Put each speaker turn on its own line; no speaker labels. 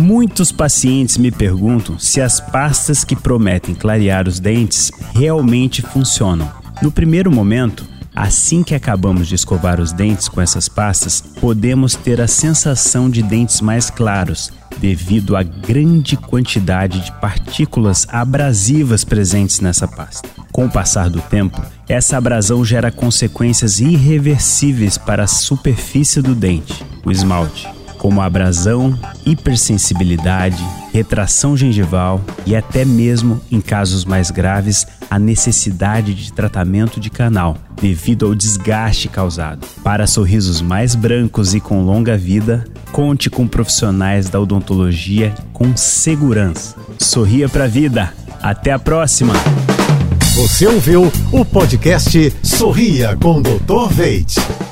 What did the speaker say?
Muitos pacientes me perguntam se as pastas que prometem clarear os dentes realmente funcionam. No primeiro momento, assim que acabamos de escovar os dentes com essas pastas, podemos ter a sensação de dentes mais claros, devido à grande quantidade de partículas abrasivas presentes nessa pasta. Com o passar do tempo, essa abrasão gera consequências irreversíveis para a superfície do dente, o esmalte como abrasão, hipersensibilidade, retração gengival e até mesmo, em casos mais graves, a necessidade de tratamento de canal devido ao desgaste causado. Para sorrisos mais brancos e com longa vida, conte com profissionais da odontologia com segurança. Sorria pra vida. Até a próxima.
Você ouviu o podcast Sorria com Dr. Veit.